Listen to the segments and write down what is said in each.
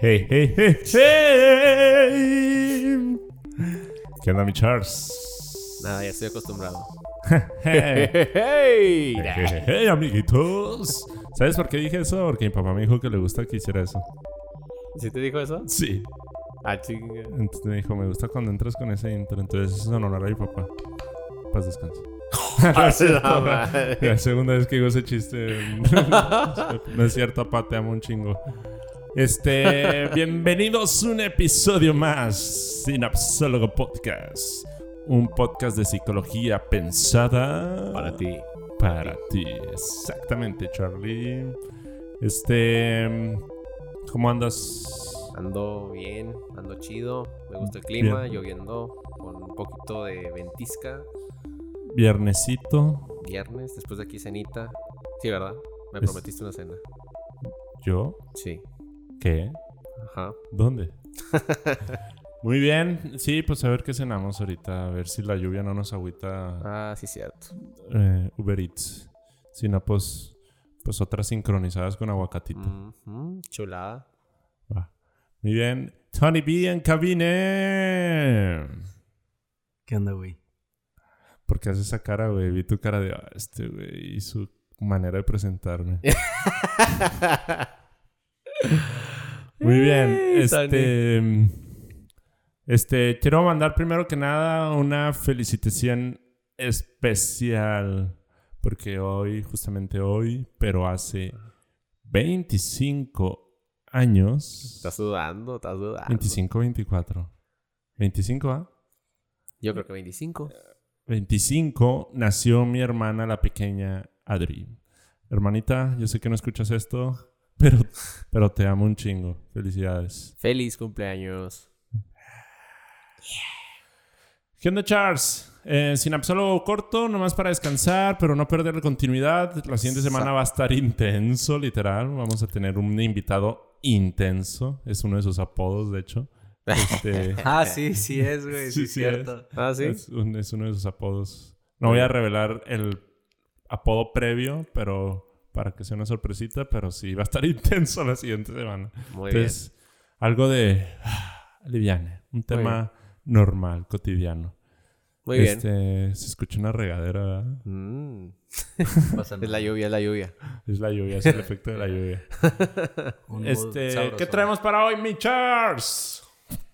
Hey, hey, hey, hey. ¿Qué onda, mi Charles? Nada, ya estoy acostumbrado. hey, ¡Hey! hey, hey, amiguitos. ¿Sabes por qué dije eso? Porque mi papá me dijo que le gusta que hiciera eso. ¿Sí te dijo eso? Sí. Ah, chinga. Entonces me dijo, me gusta cuando entras con ese intro. Entonces eso es honor a mi papá. Paz descanse. La madre. La segunda vez que digo ese chiste. no es cierto, papá, te amo un chingo. Este, bienvenidos a un episodio más Sinapsólogo Podcast. Un podcast de psicología pensada Para ti. Para ti, exactamente, Charlie. Este, ¿cómo andas? Ando bien, ando chido. Me gusta el clima, Bien. lloviendo, con un poquito de ventisca. Viernesito. Viernes, después de aquí cenita. Sí, ¿verdad? Me Es- prometiste una cena. ¿Yo? Sí. ¿Qué? Ajá. ¿Dónde? Muy bien, sí, pues a ver qué cenamos ahorita, a ver si la lluvia no nos agüita Ah, sí, cierto. eh, Uber Eats. Si no, pues, pues otras sincronizadas con aguacatito. Ujú, Chulada. Va. Muy bien. Tony B en cabine. ¿Qué onda, güey? ¿Por qué haces esa cara, güey? Vi tu cara de "Ah, este, güey, y su manera de presentarme. Muy bien. Ey, Este, este, quiero mandar primero que nada una felicitación especial. Porque hoy, justamente hoy, pero hace 25 años. Estás sudando, estás sudando. 25, 24. 25, ¿ah? Yo creo que 25. 25 nació mi hermana, la pequeña Adri. Hermanita, yo sé que no escuchas esto, pero, pero te amo un chingo. Felicidades. Feliz cumpleaños. ¿Qué onda, Charles? Eh, sin absoluto corto, nomás para descansar, pero no perder la continuidad. La siguiente semana va a estar intenso, literal. Vamos a tener un invitado intenso. Es uno de sus apodos, de hecho. Este, Ah, sí, sí es, güey. Sí, Sí, sí es cierto. Ah, sí. Es, un- es uno de sus apodos. No voy a revelar el apodo previo, pero para que sea una sorpresita, pero sí va a estar intenso la siguiente semana. Muy bien. Entonces, algo de ah, liviane, un tema normal, cotidiano. Muy bien. Este, se escucha una regadera, ¿verdad? Mm. Es la lluvia, es la lluvia. Es la lluvia, es el efecto de la lluvia. Este, sabroso. ¿qué traemos para hoy, mi Charles?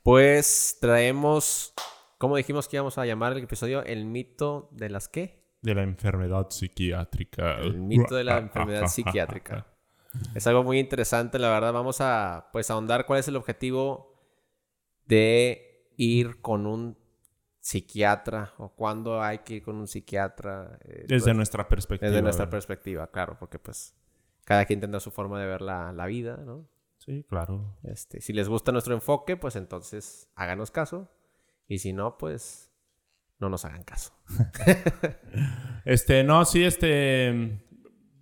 Pues traemos, ¿cómo dijimos que íbamos a llamar el episodio? El mito de las qué? De la enfermedad psiquiátrica. El mito de la enfermedad psiquiátrica. Es algo muy interesante, la verdad. Vamos a pues ahondar cuál es el objetivo de ir con un psiquiatra o cuándo hay que ir con un psiquiatra. eh, Desde pues, nuestra perspectiva. desde nuestra perspectiva, claro, porque pues cada quien tendrá su forma de ver la, la vida, ¿no? Sí, claro. Este, si les gusta nuestro enfoque, pues entonces háganos caso. Y si no, pues no nos hagan caso. Este, no, sí, este.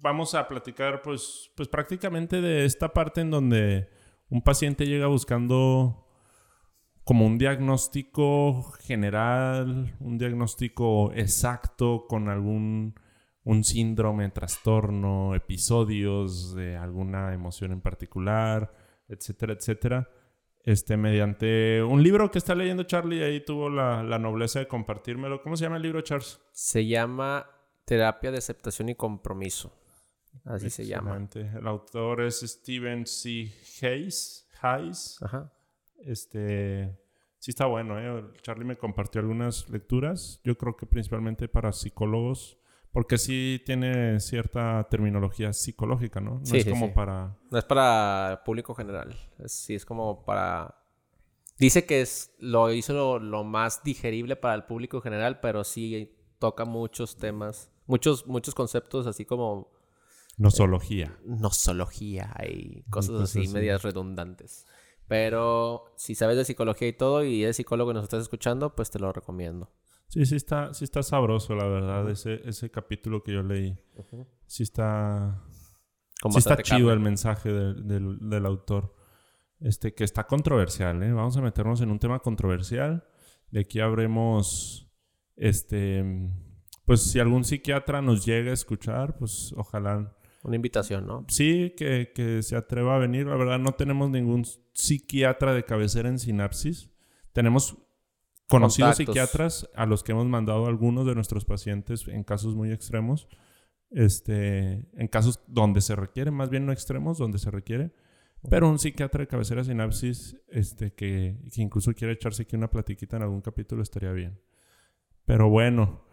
Vamos a platicar, pues, pues prácticamente de esta parte en donde un paciente llega buscando como un diagnóstico general, un diagnóstico exacto con algún un síndrome, trastorno, episodios de alguna emoción en particular, etcétera, etcétera. Este, mediante un libro que está leyendo Charlie, ahí tuvo la, la nobleza de compartírmelo. ¿Cómo se llama el libro, Charles? Se llama Terapia de Aceptación y Compromiso. Así se llama. El autor es Steven C. Hayes. Hayes. Ajá. Este. Sí está bueno, ¿eh? Charlie me compartió algunas lecturas. Yo creo que principalmente para psicólogos. Porque sí tiene cierta terminología psicológica, ¿no? No Sí, es sí, como sí. para... No es para público general. Es- sí, es como para... Dice que es, lo hizo lo, lo más digerible para el público general, pero sí toca muchos temas, muchos, muchos conceptos así como Nosología. nosología y cosas así. medias redundantes. Pero si sabes de psicología y todo y eres psicólogo y nos estás escuchando, pues te lo recomiendo. Sí, sí está, sí está sabroso, la verdad, ese, ese capítulo que yo leí. Sí está... Sí está chido carne. el mensaje del, del- del autor. Este, que está controversial, ¿eh? Vamos a meternos en un tema controversial. De aquí habremos, este, pues si algún psiquiatra nos llega a escuchar, pues ojalá Una invitación, ¿no? Sí, que, que se atreva a venir. La verdad, no tenemos ningún psiquiatra de cabecera en Sinapsis. Tenemos conocidos Contactos. psiquiatras a los que hemos mandado algunos de nuestros pacientes en casos muy extremos. Este, en casos donde se requiere, más bien no extremos, donde se requiere. Pero un psiquiatra de cabecera sinapsis, este, que, que incluso quiere echarse aquí una platiquita en algún capítulo, estaría bien. Pero bueno,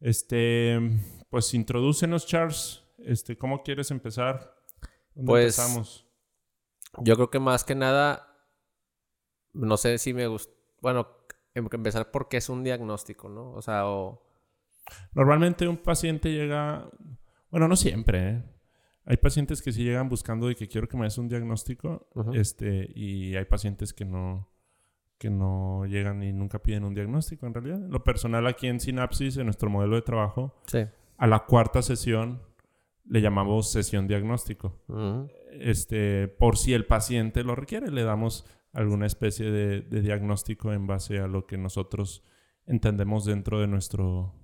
este, pues introdúcenos, Charles. Este, ¿cómo quieres empezar? ¿Dónde Pues, empezamos? Yo creo que más que nada, no sé si me gusta, bueno, empezar porque es un diagnóstico, ¿no? O sea, o... Normalmente un paciente llega, bueno, no siempre, ¿eh? Hay pacientes que sí llegan buscando de que quiero que me des un diagnóstico, Ujú. este, y hay pacientes que no, que no llegan y nunca piden un diagnóstico en realidad. Lo personal aquí en Sinapsis, en nuestro modelo de trabajo, Sí. a la cuarta sesión le llamamos sesión diagnóstico. Ujú. Este, por si el paciente lo requiere, le damos alguna especie de, diagnóstico en base a lo que nosotros entendemos dentro de nuestro,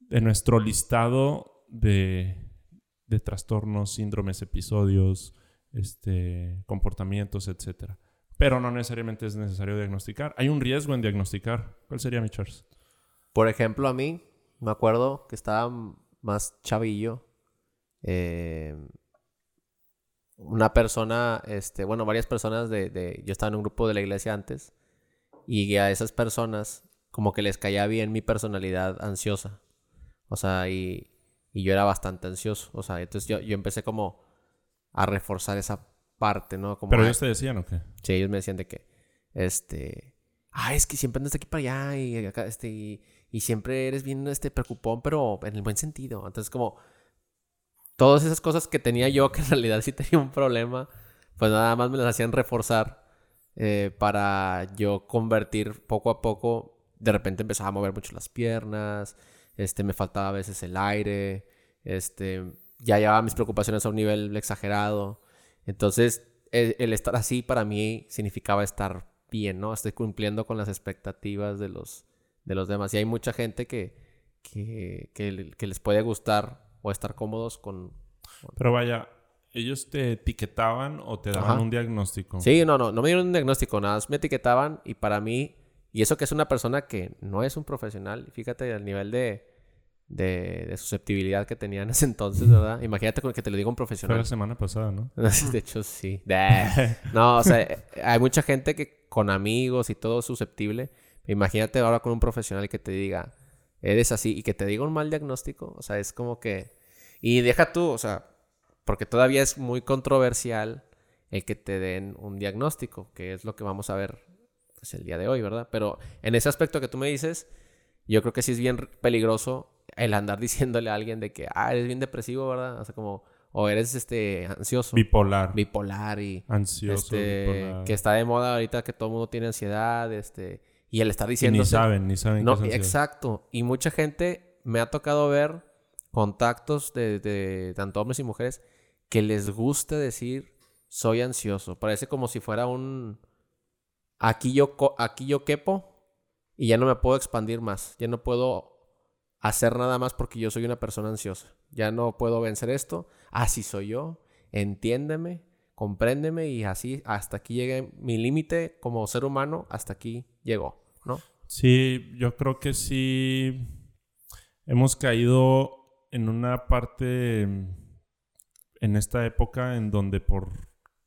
de nuestro listado de, trastornos, síndromes, episodios, este, comportamientos, etc. Pero no necesariamente es necesario diagnosticar. Hay un riesgo en diagnosticar. ¿Cuál sería mi Charles? Por ejemplo, a mí, me acuerdo que estaba más chavillo. eh, una persona, este, bueno, varias personas de, de- Yo estaba en un grupo de la iglesia antes. Y a esas personas, como que les caía bien mi personalidad ansiosa. O sea, y, y yo era bastante ansioso. O sea, entonces yo, yo empecé como a reforzar esa parte, ¿no? Como Pero ellos te decían, ¿o qué? Sí, ellos me decían de que, este, ah, es que siempre andas de aquí para allá y acá, este, y, y siempre eres bien, este, preocupón, pero en el buen sentido. Entonces, como, todas esas cosas que tenía yo, que en realidad sí tenía un problema, pues nada más me las hacían reforzar eh, para yo convertir poco a poco, de repente empezaba a mover mucho las piernas, este, me faltaba a veces el aire, este, ya llevaba mis preocupaciones a un nivel exagerado. Entonces, el, el estar así para mí significaba estar bien, ¿no? Estoy cumpliendo con las expectativas de los, de los demás. Y hay mucha gente que, que, que les puede gustar o estar cómodos con... Pero vaya, ¿ellos te etiquetaban o te daban Ajá. un diagnóstico? Sí, no, no, no me dieron un diagnóstico, nada más me etiquetaban y para mí, y eso que es una persona que no es un profesional, fíjate el nivel de, de, de susceptibilidad que tenía en ese entonces, ¿verdad? Imagínate con que te lo diga un Fue profesional. la semana pasada, ¿no? De hecho, sí. No, o sea, hay mucha gente que con amigos y todo es susceptible. Imagínate ahora con un profesional que te diga, eres así y que te diga un mal diagnóstico. O sea, es como que... Y deja tú, o sea, porque todavía es muy controversial el que te den un diagnóstico, que es lo que vamos a ver pues, el día de hoy, ¿verdad? Pero en ese aspecto que tú me dices, yo creo que sí es bien peligroso el andar diciéndole a alguien de que, ah, eres bien depresivo, ¿verdad? O sea, como, o eres este ansioso Bipolar. bipolar y ansioso, este bipolar. que está de moda ahorita que todo el mundo tiene ansiedad, este y él está Y diciendo ni saben, ni saben no, qué exacto, y mucha gente me ha tocado ver contactos de, de tanto hombres y mujeres que les gusta decir soy ansioso, parece como si fuera un aquí yo aquí yo quepo y ya no me puedo expandir más, ya no puedo hacer nada más porque yo soy una persona ansiosa. Ya no puedo vencer esto. Así soy yo. Entiéndeme, compréndeme y así hasta aquí llegué mi límite como ser humano, hasta aquí llegó, ¿no? Sí, yo creo que sí hemos caído en una parte en esta época en donde por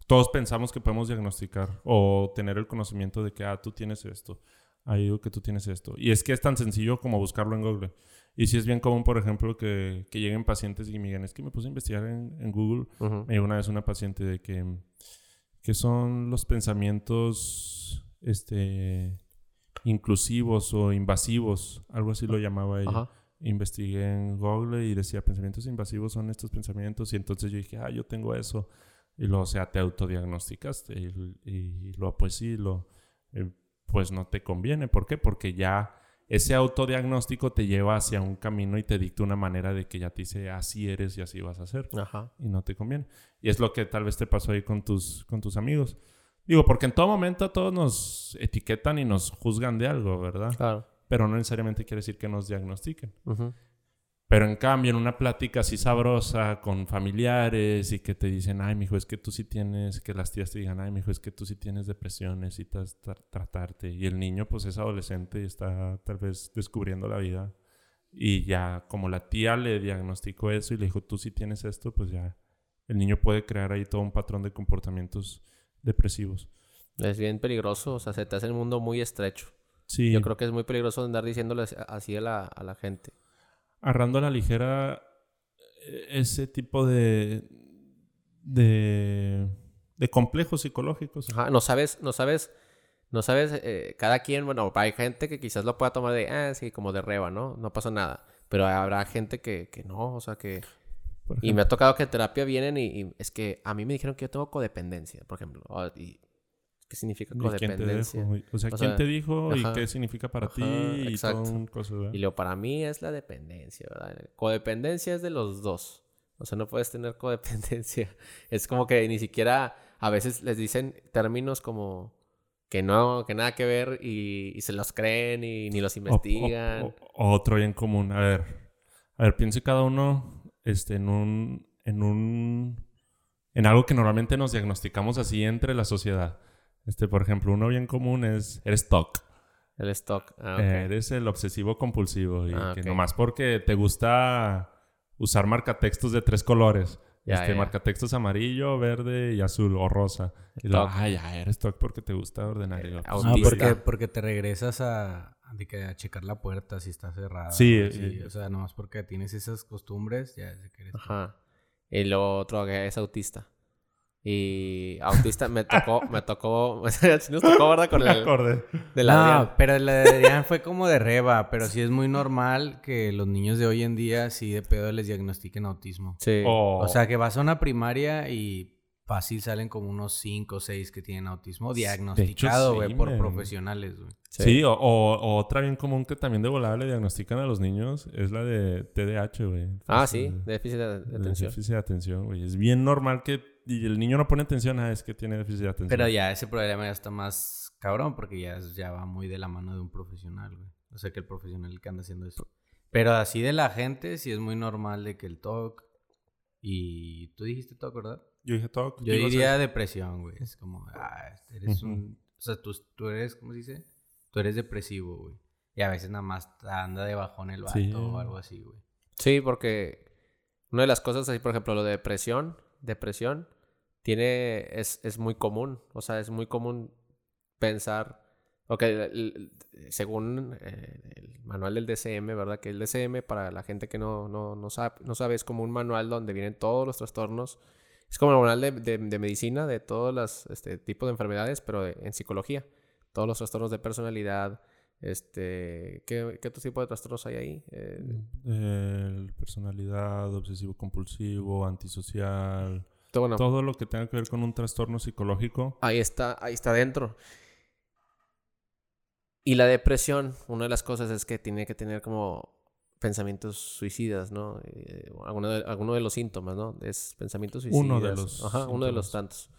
todos pensamos que podemos diagnosticar o tener el conocimiento de que ah, tú tienes esto, ah, yo digo que tú tienes esto. Y es que es tan sencillo como buscarlo en Google. Y sí es bien común, por ejemplo, que, que lleguen pacientes y me digan, es que me puse a investigar en, en Google me llegó una vez una paciente de que, que son los pensamientos este, inclusivos o invasivos, algo así lo llamaba ella. Ajá. Investigué en Google y decía pensamientos invasivos son estos pensamientos y entonces yo dije, ah, yo tengo eso. Y luego, o sea, te autodiagnosticaste y, y luego, pues sí, lo, eh, pues no te conviene. ¿Por qué? Porque ya ese autodiagnóstico te lleva hacia un camino y te dicta una manera de que ya te dice, así eres y así vas a ser Ajá. y no te conviene. Y es lo que tal vez te pasó ahí con tus, con tus amigos. Digo, porque en todo momento todos nos etiquetan y nos juzgan de algo, ¿verdad? Claro. Pero no necesariamente quiere decir que nos diagnostiquen. Ujú. Pero en cambio, en una plática así sabrosa con familiares y que te dicen, ay, mijo, es que tú sí tienes, que las tías te digan, ay, mijo, es que tú sí tienes depresión, necesitas tra- tratarte. Y el niño, pues es adolescente y está tal vez descubriendo la vida. Y ya, como la tía le diagnosticó eso y le dijo, tú sí tienes esto, pues ya el niño puede crear ahí todo un patrón de comportamientos depresivos. Es bien peligroso, o sea, se te hace el mundo muy estrecho. Sí, Yo creo que es muy peligroso andar diciéndole así- a la, a la gente. agarrando a la ligera eh, ese tipo de, de, de complejos psicológicos. Ajá, no sabes, no sabes, no sabes, eh, cada quien, bueno, hay gente que quizás lo pueda tomar de, ah, sí, como de reba, ¿no? No pasa nada. Pero habrá gente que, que no, o sea, que... por Y me ha tocado que en terapia vienen y, y es que a mí me dijeron que yo tengo codependencia, por ejemplo. o- y, ¿Qué significa ¿Y quién te codependencia? O sea, O ¿quién sea, te dijo y qué significa para Ajá, ti? Y exacto. todo un cosa. Y luego, para mí es la dependencia, ¿verdad? Codependencia es de los dos. O sea, no puedes tener codependencia. Es como que ni siquiera a veces les dicen términos como que no, que nada que ver y, y se los creen y ni los o- investigan. o- otro bien común. A ver, a ver, piense cada uno este, en un, en un, en algo que normalmente nos diagnosticamos así entre la sociedad. Este, por ejemplo, uno bien común es, eres TOC. El stock. Ah, ok. Eh, eres el obsesivo compulsivo y Ah, que nomás porque te gusta usar marcatextos de tres colores. Este, ya. marcatextos amarillo, verde y azul o rosa. Y luego, Toc. ah, ya, eres TOC porque te gusta ordenar. Y yo, pues, No, Autista. porque, porque te regresas a de que a checar la puerta si está cerrada. Sí, o así. eh, o sea, nomás porque tienes esas costumbres, ya es de que eres... Ajá. Y lo otro que es autista. Y autista me tocó, me tocó, sí nos tocó, ¿verdad? Con el acordé. del No, Adrián. pero la de Adrián fue como de reba, pero sí es muy normal que los niños de hoy en día sí de pedo les diagnostiquen autismo. Sí. O, O sea, que vas a una primaria y fácil salen como unos 5 o 6 que tienen autismo diagnosticado, sí, güey, por man. profesionales, güey. Sí, o, o- o otra bien común que también de volada le diagnostican a los niños es la de TDAH, güey. Ah, sí, déficit de, atención. Déficit de atención, güey. Es bien normal que y el niño no pone atención a es que tiene déficit de atención. Pero ya ese problema ya está más cabrón porque ya, ya va muy de la mano de un profesional, güey. O sea, que el profesional que anda haciendo eso. Pero así de la gente, sí es muy normal de que el TOC y... Tú dijiste TOC, ¿verdad? Yo dije todo. Yo diría depresión, güey. Es como, ah, eres un... O sea, tú, tú eres, ¿cómo se dice? Tú eres depresivo, güey. Y a veces nada más anda de bajón el vato Sí. o algo así, güey. Sí, porque una de las cosas, así, por ejemplo, lo de depresión, depresión, tiene, es, es muy común. O sea, es muy común pensar, ok, el- el- según eh, el manual del DCM, ¿verdad? Que el DCM, para la gente que no, no, no, sabe, no sabe, es como un manual donde vienen todos los trastornos. Es como el manual de, de- de medicina de todos los este, tipos de enfermedades, pero de- en psicología. Todos los trastornos de personalidad, este, ¿qué, qué otro tipo de trastornos hay ahí? Eh, personalidad, obsesivo compulsivo, antisocial. todo, bueno, Todo lo que tenga que ver con un trastorno psicológico. Ahí está, ahí está dentro. Y la depresión, una de las cosas es que tiene que tener como pensamientos suicidas, ¿no? Eh, alguno, de, alguno de los síntomas, ¿no? Es pensamientos suicidas. Uno de los Ajá, uno de los síntomas. tantos.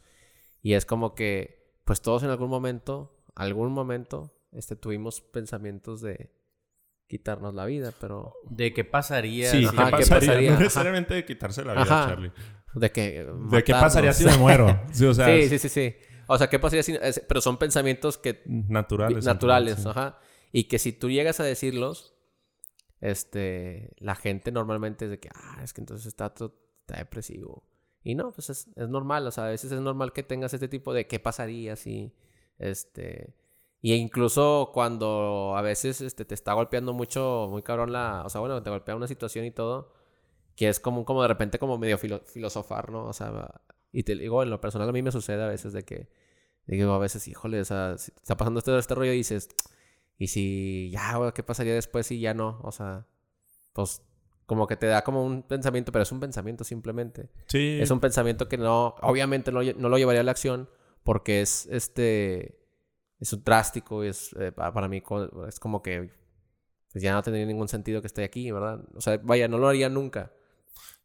Y es como que, pues todos en algún momento, algún momento, este, tuvimos pensamientos de quitarnos la vida, pero ¿De qué pasaría? Sí, si- ¿qué Ajá, ¿qué pasaría? pasaría? No Ajá. necesariamente de quitarse la vida, Ajá. Charlie. de que ¿De qué pasaría si me matarnos. muero? Sí, o sea, sí, sí, sí, sí. O sea, ¿qué pasaría si... Pero son pensamientos que naturales. naturales, sí. ajá. Y que si tú llegas a decirlos, este, la gente normalmente es de que, ah, es que entonces está, to- está depresivo. Y no, pues es, es normal, o sea, a veces es normal que tengas este tipo de qué pasaría si, este, y incluso cuando a veces este, te está golpeando mucho, muy cabrón la, o sea, bueno, te golpea una situación y todo, que es como, como de repente como medio filo- filosofar, ¿no? O sea, y te digo, en lo personal a mí me sucede a veces de que, digo, a veces, híjole, o sea, si está pasando este, este rollo y dices, y si ya, güey, ¿qué pasaría después si ya no? O sea, pues como que te da como un pensamiento, pero es un pensamiento simplemente. Sí. Es un pensamiento que no, obviamente no, no lo llevaría a la acción porque es este, es un drástico y es, eh, pa- para mí es como que pues ya no tendría ningún sentido que esté aquí, ¿verdad? O sea, vaya, no lo haría nunca.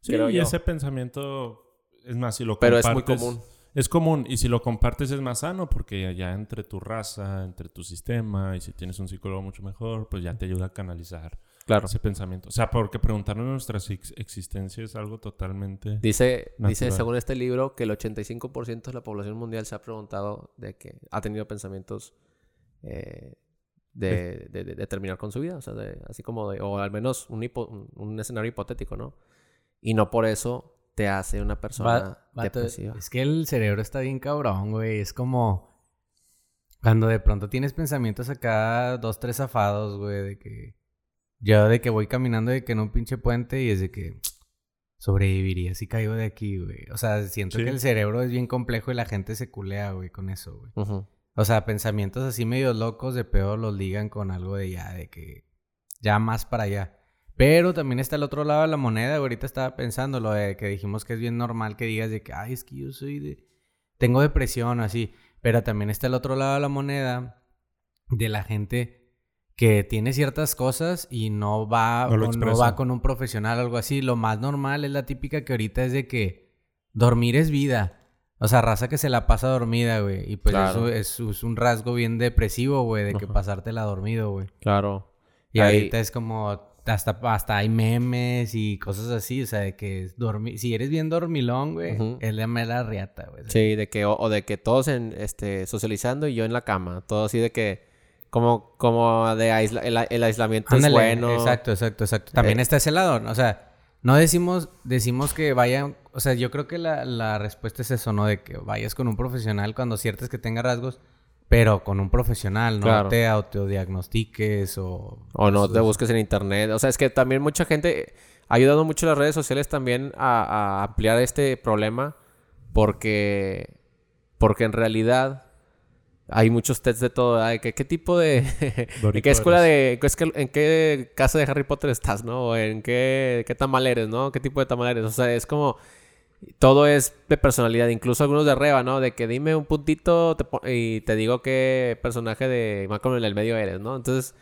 Sí, y yo. ese pensamiento, es más, si lo Pero es muy común. Es común, y si lo compartes es más sano, porque ya, entre tu raza, entre tu sistema, y si tienes un psicólogo mucho mejor, pues ya te ayuda a canalizar Claro. ese pensamiento. O sea, porque preguntarnos nuestra ex- existencia es algo totalmente... Dice, dice, según este libro, que el 85% de la población mundial se ha preguntado de que ha tenido pensamientos eh, de, de- de- de terminar con su vida. O sea, de- así como de, o al menos un, hipo- un- un escenario hipotético, ¿no? Y no por eso te hace una persona Va- depresiva. es que el cerebro está bien cabrón, güey. Es como cuando de pronto tienes pensamientos acá, dos, tres zafados, güey, de que yo de que voy caminando de que en un pinche puente y es de que sobreviviría si caigo de aquí, güey. O sea, siento Sí. que el cerebro es bien complejo y la gente se culea, güey, con eso, güey. O sea, pensamientos así medio locos de peor los ligan con algo de ya, de que ya más para allá. Pero también está el otro lado de la moneda. Ahorita estaba pensando lo de que dijimos que es bien normal que digas de que, ay, es que yo soy de... Tengo depresión o así. Pero también está el otro lado de la moneda de la gente que tiene ciertas cosas y no va, No va con un profesional o algo así. Lo más normal es la típica que ahorita es de que dormir es vida. O sea, raza que se la pasa dormida, güey. Y pues Claro. eso es, es un rasgo bien depresivo, güey, de que Ajá. pasártela dormido, güey. Claro. Y Ahí- ahorita es como hasta, hasta hay memes y cosas así, o sea, de que es dormir, si eres bien dormilón, güey, Ujú. es la mera riata, güey. Sí, de que, o, o de que todos en, este, socializando y yo en la cama. Todo así de que, como, como de aisla- el, el aislamiento Ándale, es bueno. Exacto, exacto, exacto. También Eh. está ese lado, ¿no? o sea, no decimos, decimos que vayan, o sea, yo creo que la, la respuesta es eso, ¿no? De que vayas con un profesional cuando ciertas que tenga rasgos, pero con un profesional, no Claro. te autodiagnostiques o... O no te busques en internet. O sea, es que también mucha gente ha ayudado mucho las redes sociales también a, a ampliar este problema porque, porque en realidad hay muchos tests de todo. que, ¿Qué tipo de... ¿En qué escuela de... ¿En qué casa de Harry Potter estás, no? O en qué, qué tamal eres, ¿no? ¿Qué tipo de tamal eres? O sea, es como... Todo es de personalidad, incluso algunos de Reba, ¿no? De que dime un puntito y te digo qué personaje de Malcolm en el medio eres, ¿no? Entonces,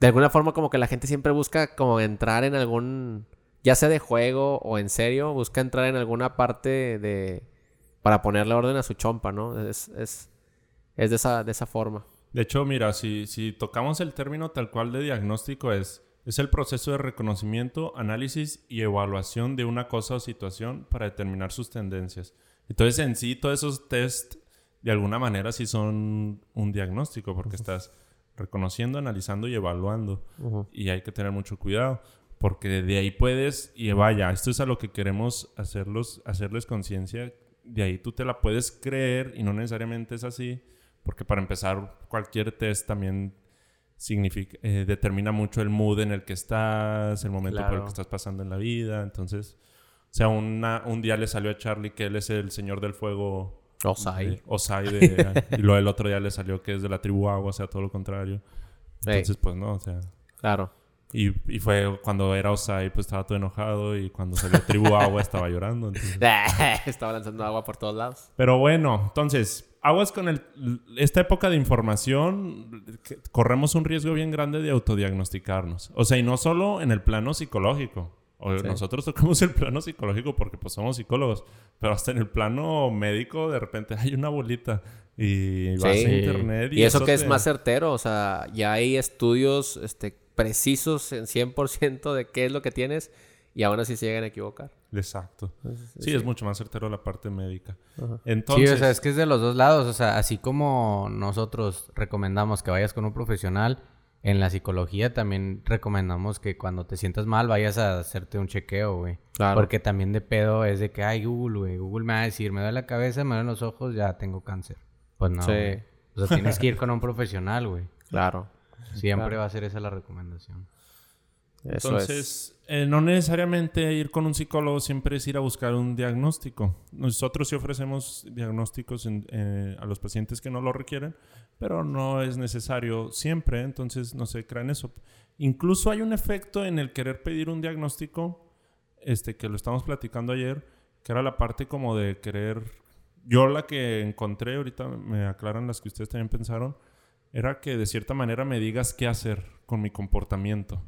de alguna forma como que la gente siempre busca como entrar en algún, ya sea de juego o en serio, busca entrar en alguna parte de, para ponerle orden a su chompa, ¿no? Es, es, es de, esa, de esa forma. De hecho, mira, si, si tocamos el término tal cual de diagnóstico es, es el proceso de reconocimiento, análisis y evaluación de una cosa o situación para determinar sus tendencias. Entonces, en sí, todos esos test, de alguna manera, sí son un diagnóstico, porque estás reconociendo, analizando y evaluando. Y hay que tener mucho cuidado, porque de ahí puedes, y vaya, esto es a lo que queremos hacerlos, hacerles conciencia, de ahí tú te la puedes creer y no necesariamente es así, porque para empezar, cualquier test también significa, eh, determina mucho el mood en el que estás, el momento por el que estás pasando en la vida. Entonces, o sea, una- un día le salió a Charlie que él es el señor del fuego. Osai. de- Osai de- y luego el otro día le salió que es de la tribu agua, o sea, todo lo contrario. Entonces, pues no, o sea. claro. Y, y fue cuando era Osai, pues estaba todo enojado. Y cuando salió tribu agua, estaba llorando. entonces- Estaba lanzando agua por todos lados. Pero bueno, entonces, aguas con el, esta época de información, que corremos un riesgo bien grande de autodiagnosticarnos. O sea, y no solo en el plano psicológico. O Sí. Nosotros tocamos el plano psicológico porque pues somos psicólogos, pero hasta en el plano médico de repente hay una bolita y vas Sí. a internet y, Y eso que es te- más certero, o sea, ya hay estudios este, precisos en 100% de qué es lo que tienes y aún así se llegan a equivocar. Exacto. Sí, es mucho más certero la parte médica. Ajá. Entonces, Sí, o sea, es que es de los dos lados. O sea, así como nosotros recomendamos que vayas con un profesional, en la psicología también recomendamos que cuando te sientas mal vayas a hacerte un chequeo, güey. Claro. Porque también de pedo es de que, ay, Google, güey. Google me va a decir, me duele la cabeza, me duelen los ojos, ya tengo cáncer. Pues no, Sí. güey. O sea, tienes que ir con un profesional, güey. Claro. Siempre Claro. va a ser esa la recomendación. Eso es. Entonces, eh, no necesariamente ir con un psicólogo siempre es ir a buscar un diagnóstico. Nosotros sí ofrecemos diagnósticos en- eh, a los pacientes que no lo requieren, pero no es necesario siempre, entonces no se crean eso. Incluso hay un efecto en el querer pedir un diagnóstico, este, que lo estamos platicando ayer, que era la parte como de querer... Yo la que encontré, ahorita me aclaran las que ustedes también pensaron, era que de cierta manera me digas qué hacer con mi comportamiento.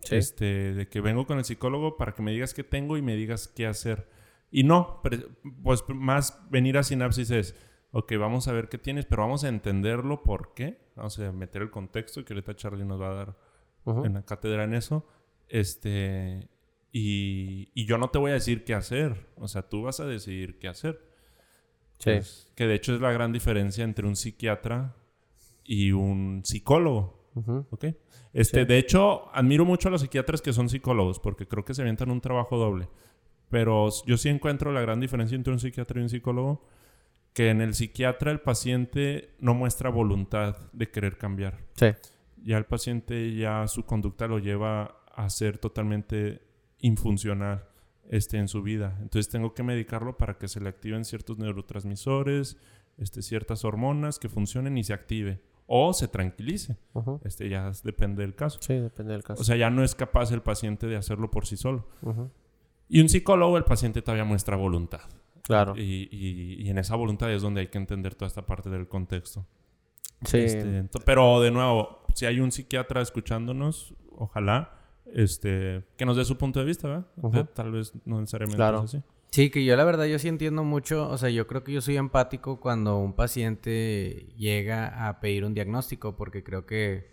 Sí. Este, de que vengo con el psicólogo para que me digas qué tengo y me digas qué hacer. Y no, pues más venir a sinapsis es, ok, vamos a ver qué tienes, pero vamos a entenderlo por qué. Vamos a meter el contexto que ahorita Charlie nos va a dar en la cátedra en eso. Este, y, y, yo no te voy a decir qué hacer. O sea, tú vas a decidir qué hacer. Sí. Pues, que de hecho es la gran diferencia entre un psiquiatra y un psicólogo. Este, De hecho, admiro mucho a los psiquiatras que son psicólogos porque creo que se avientan un trabajo doble. Pero yo sí encuentro la gran diferencia entre un psiquiatra y un psicólogo, que en el psiquiatra el paciente no muestra voluntad de querer cambiar. Sí. Ya el paciente, ya su conducta lo lleva a ser totalmente infuncional este, en su vida. Entonces tengo que medicarlo para que se le activen ciertos neurotransmisores, este, ciertas hormonas que funcionen y se active. O se tranquilice. Este ya depende del caso. Sí, depende del caso. O sea, ya no es capaz el paciente de hacerlo por sí solo. Y un psicólogo, el paciente todavía muestra voluntad. Claro. Y, y, en esa voluntad es donde hay que entender toda esta parte del contexto. Sí. Este, pero de nuevo, si hay un psiquiatra escuchándonos, ojalá este, que nos dé su punto de vista, ¿verdad? Tal vez no necesariamente claro. así. Sí, que yo la verdad yo sí entiendo mucho, o sea, yo creo que yo soy empático cuando un paciente llega a pedir un diagnóstico, porque creo que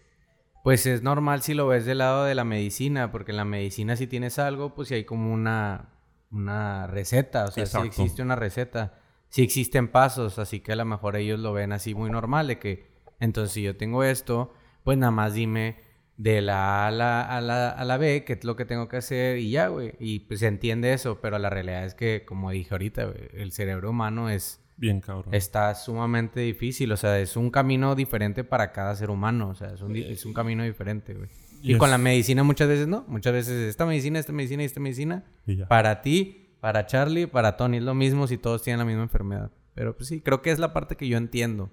pues es normal si lo ves del lado de la medicina, porque en la medicina si tienes algo, pues si hay como una, una receta, o sea, si existe una receta, si existen pasos, así que a lo mejor ellos lo ven así muy normal, de que entonces si yo tengo esto, pues nada más dime de la A a la, a la, a la B, qué es lo que tengo que hacer y ya, güey. Y pues se entiende eso, pero la realidad es que, como dije ahorita, el cerebro humano es... Bien cabrón. Está sumamente difícil, o sea, es un camino diferente para cada ser humano, o sea, es un, es un camino diferente, güey. Y, con la medicina muchas veces no, muchas veces esta medicina, esta medicina y esta medicina, para ti, para Charlie, para Tony, es lo mismo si todos tienen la misma enfermedad. Pero pues sí, creo que es la parte que yo entiendo.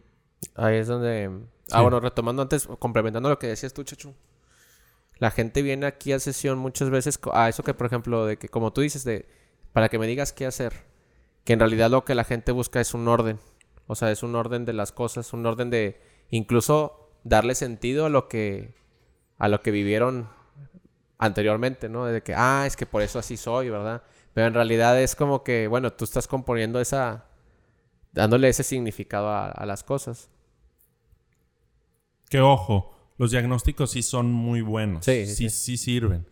Ahí es donde... Ah, bueno, retomando antes, complementando lo que decías tú, Chachu la gente viene aquí a sesión muchas veces a eso que, por ejemplo, de que, como tú dices, de para que me digas qué hacer. Que en realidad lo que la gente busca es un orden. O sea, es un orden de las cosas, un orden de incluso darle sentido a lo que a lo que vivieron anteriormente, ¿no? De que, ah, es que por eso así soy, ¿verdad? Pero en realidad es como que, bueno, tú estás componiendo esa, dándole ese significado a, a las cosas. Que ojo, los diagnósticos sí son muy buenos. Sí, sí, sí, sirven.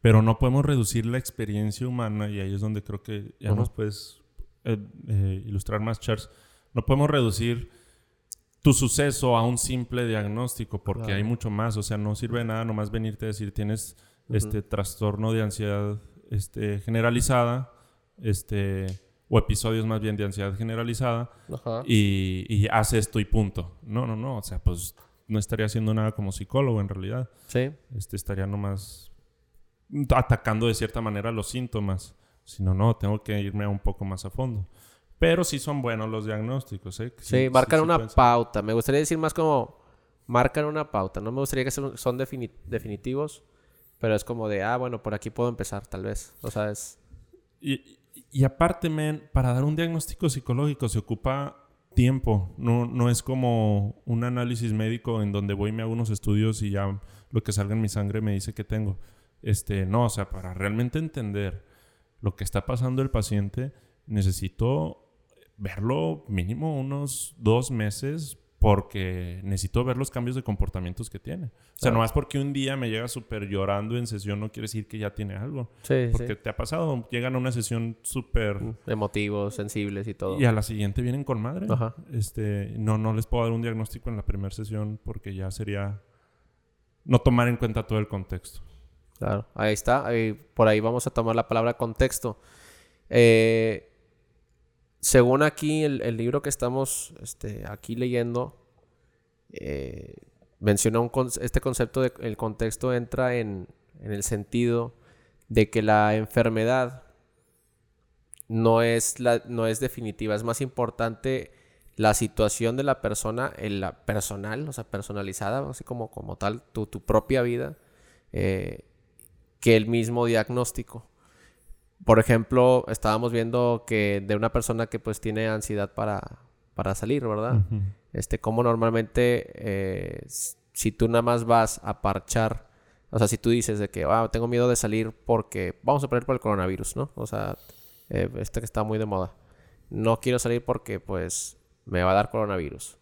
Pero no podemos reducir la experiencia humana, y ahí es donde creo que ya nos puedes eh, eh, ilustrar más, Charles. No podemos reducir tu suceso a un simple diagnóstico, porque hay mucho más. O sea, no sirve de nada nomás venirte a decir tienes este trastorno de ansiedad este, generalizada, este, o episodios más bien de ansiedad generalizada, y, y hace esto y punto. No, no, no. O sea, pues no estaría haciendo nada como psicólogo en realidad. Sí. Este, estaría nomás atacando de cierta manera los síntomas. Si no, no, tengo que irme un poco más a fondo. Pero sí son buenos los diagnósticos, ¿eh? Sí, marcan una pauta. Me gustaría decir más como marcan una pauta. No me gustaría que son definitivos, pero es como de, ah, bueno, por aquí puedo empezar, tal vez. O sea, es... Y, y aparte, para dar un diagnóstico psicológico se ocupa tiempo. No, no es como un análisis médico en donde voy y me hago unos estudios y ya lo que salga en mi sangre me dice que tengo. Este, no, o sea, para realmente entender lo que está pasando el paciente, necesito verlo mínimo unos dos meses porque necesito ver los cambios de comportamientos que tiene. O sea, no es porque un día me llega súper llorando en sesión, no quiere decir que ya tiene algo. Sí, porque te ha pasado, llegan a una sesión súper... Mm, emotivos, sensibles y todo. Y a la siguiente vienen con madre. Ajá. Este, no, no les puedo dar un diagnóstico en la primera sesión porque ya sería no tomar en cuenta todo el contexto. Claro, ahí está. por ahí vamos a tomar la palabra contexto. Eh, según aquí el, libro que estamos este, aquí leyendo, eh, menciona un este concepto de el contexto entra en, el sentido de que la enfermedad no es, la, no es definitiva, es más importante la situación de la persona, en la personal, o sea, personalizada, así como, como tal, tu, tu propia vida, eh, que el mismo diagnóstico por ejemplo, estábamos viendo que de una persona que pues tiene ansiedad para, para salir, ¿verdad? Este, como normalmente eh, si tú nada más vas a parchar, o sea, si tú dices de que, ah, tengo miedo de salir porque, vamos a poner por el coronavirus, ¿no? O sea, eh, este que está muy de moda. No quiero salir porque pues me va a dar coronavirus.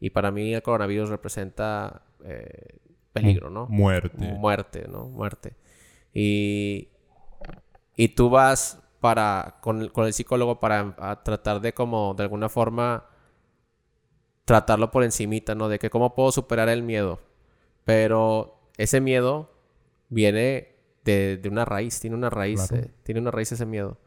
Y para mí el coronavirus representa eh, peligro, ¿no? Muerte. Muerte, ¿no? Muerte. Y, y tú vas para, con, con el psicólogo para tratar de como, de alguna forma, tratarlo por encimita, ¿no? De que cómo puedo superar el miedo. Pero ese miedo viene de, una raíz, tiene una raíz, eh, tiene una raíz ese miedo.